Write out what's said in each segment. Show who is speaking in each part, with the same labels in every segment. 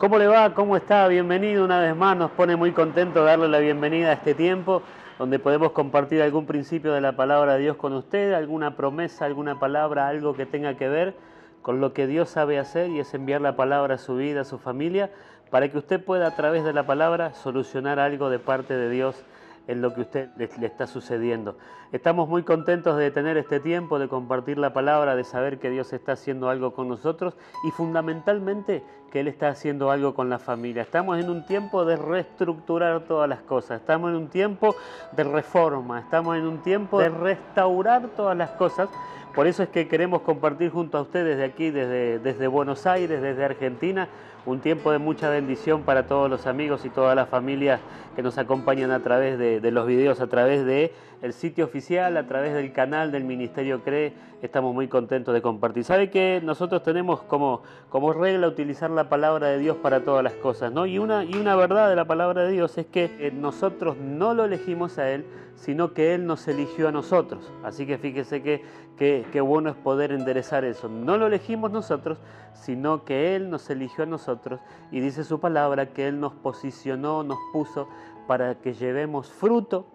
Speaker 1: ¿Cómo le va? ¿Cómo está? Bienvenido una vez más. Nos pone muy contento darle la bienvenida a este tiempo donde podemos compartir algún principio de la palabra de Dios con usted, alguna promesa, alguna palabra, algo que tenga que ver con lo que Dios sabe hacer y es enviar la palabra a su vida, a su familia, para que usted pueda a través de la palabra solucionar algo de parte de Dios en lo que usted le, está sucediendo. Estamos muy contentos de tener este tiempo, de compartir la palabra, de saber que Dios está haciendo algo con nosotros y fundamentalmente que Él está haciendo algo con la familia. Estamos en un tiempo de reestructurar todas las cosas, estamos en un tiempo de reforma, estamos en un tiempo de restaurar todas las cosas. Por eso es que queremos compartir junto a ustedes de aquí, desde, desde Buenos Aires, desde Argentina, un tiempo de mucha bendición para todos los amigos y todas las familias que nos acompañan a través de, los videos, a través de el sitio oficial, a través del canal del Ministerio CRE. Estamos muy contentos de compartir. Sabe que nosotros tenemos como, como regla utilizar la palabra de Dios para todas las cosas, ¿no? Y una, y una verdad de la palabra de Dios es que eh, nosotros no lo elegimos a Él, sino que Él nos eligió a nosotros. Así que fíjese que, que, bueno es poder enderezar eso. No lo elegimos nosotros, sino que Él nos eligió a nosotros y dice su palabra que Él nos posicionó, nos puso para que llevemos fruto,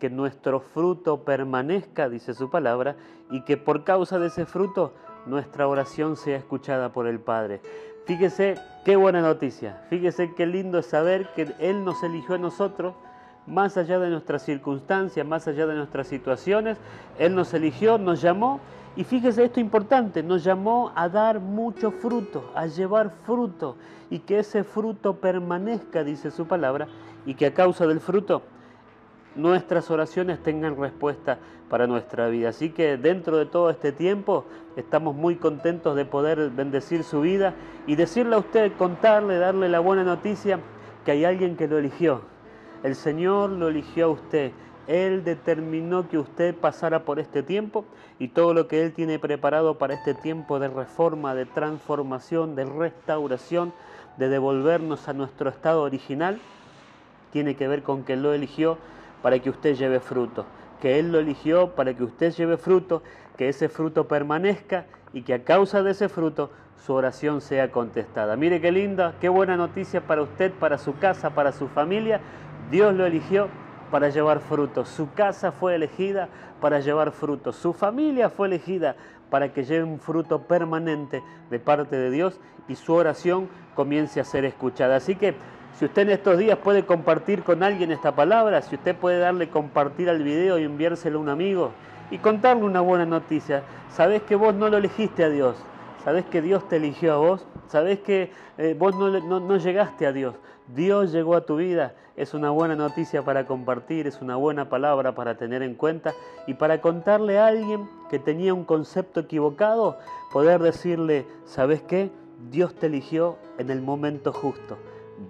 Speaker 1: que nuestro fruto permanezca, dice su palabra, y que por causa de ese fruto nuestra oración sea escuchada por el Padre. Fíjese qué buena noticia, fíjese qué lindo es saber que Él nos eligió a nosotros, más allá de nuestras circunstancias, más allá de nuestras situaciones. Él nos eligió, nos llamó y fíjese esto importante, nos llamó a dar mucho fruto, a llevar fruto y que ese fruto permanezca, dice su palabra, y que a causa del fruto nuestras oraciones tengan respuesta para nuestra vida. Así que dentro de todo este tiempo estamos muy contentos de poder bendecir su vida y decirle a usted, contarle, darle la buena noticia que hay alguien que lo eligió, el Señor lo eligió a usted. Él determinó que usted pasara por este tiempo y todo lo que Él tiene preparado para este tiempo de reforma, de transformación, de restauración, de devolvernos a nuestro estado original, tiene que ver con que lo eligió para que usted lleve fruto, que Él lo eligió para que usted lleve fruto, que ese fruto permanezca y que a causa de ese fruto su oración sea contestada. Mire qué linda, qué buena noticia para usted, para su casa, para su familia Dios lo eligió para llevar frutos. Su casa fue elegida para llevar frutos. Su familia fue elegida para que lleve un fruto permanente de parte de Dios y su oración comience a ser escuchada. Así que si usted en estos días puede compartir con alguien esta palabra, si usted puede darle compartir al video y enviárselo a un amigo y contarle una buena noticia, sabes que vos no lo elegiste a Dios, sabes que Dios te eligió a vos, sabes que eh, vos no, no llegaste a Dios, Dios llegó a tu vida, es una buena noticia para compartir, es una buena palabra para tener en cuenta y para contarle a alguien que tenía un concepto equivocado, poder decirle, ¿sabes qué? Dios te eligió en el momento justo.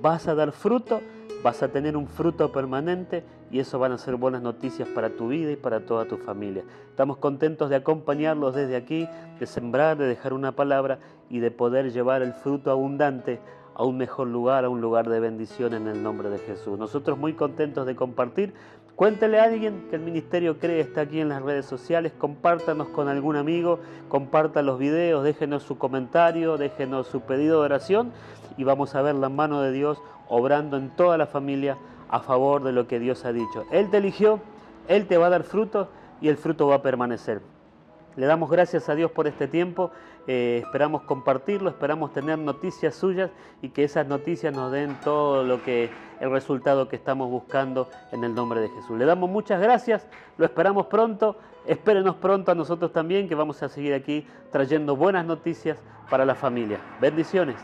Speaker 1: Vas a dar fruto, vas a tener un fruto permanente y eso van a ser buenas noticias para tu vida y para toda tu familia. Estamos contentos de acompañarlos desde aquí, de sembrar, de dejar una palabra y de poder llevar el fruto abundante a un mejor lugar, a un lugar de bendición en el nombre de Jesús. Nosotros muy contentos de compartir. Cuéntele a alguien que el Ministerio Cree está aquí en las redes sociales, compártanos con algún amigo, comparta los videos, déjenos su comentario, déjenos su pedido de oración y vamos a ver la mano de Dios obrando en toda la familia a favor de lo que Dios ha dicho. Él te eligió, Él te va a dar fruto y el fruto va a permanecer. Le damos gracias a Dios por este tiempo, eh, esperamos compartirlo, esperamos tener noticias suyas y que esas noticias nos den todo lo que el resultado que estamos buscando en el nombre de Jesús. Le damos muchas gracias, lo esperamos pronto, espérenos pronto a nosotros también que vamos a seguir aquí trayendo buenas noticias para la familia. Bendiciones.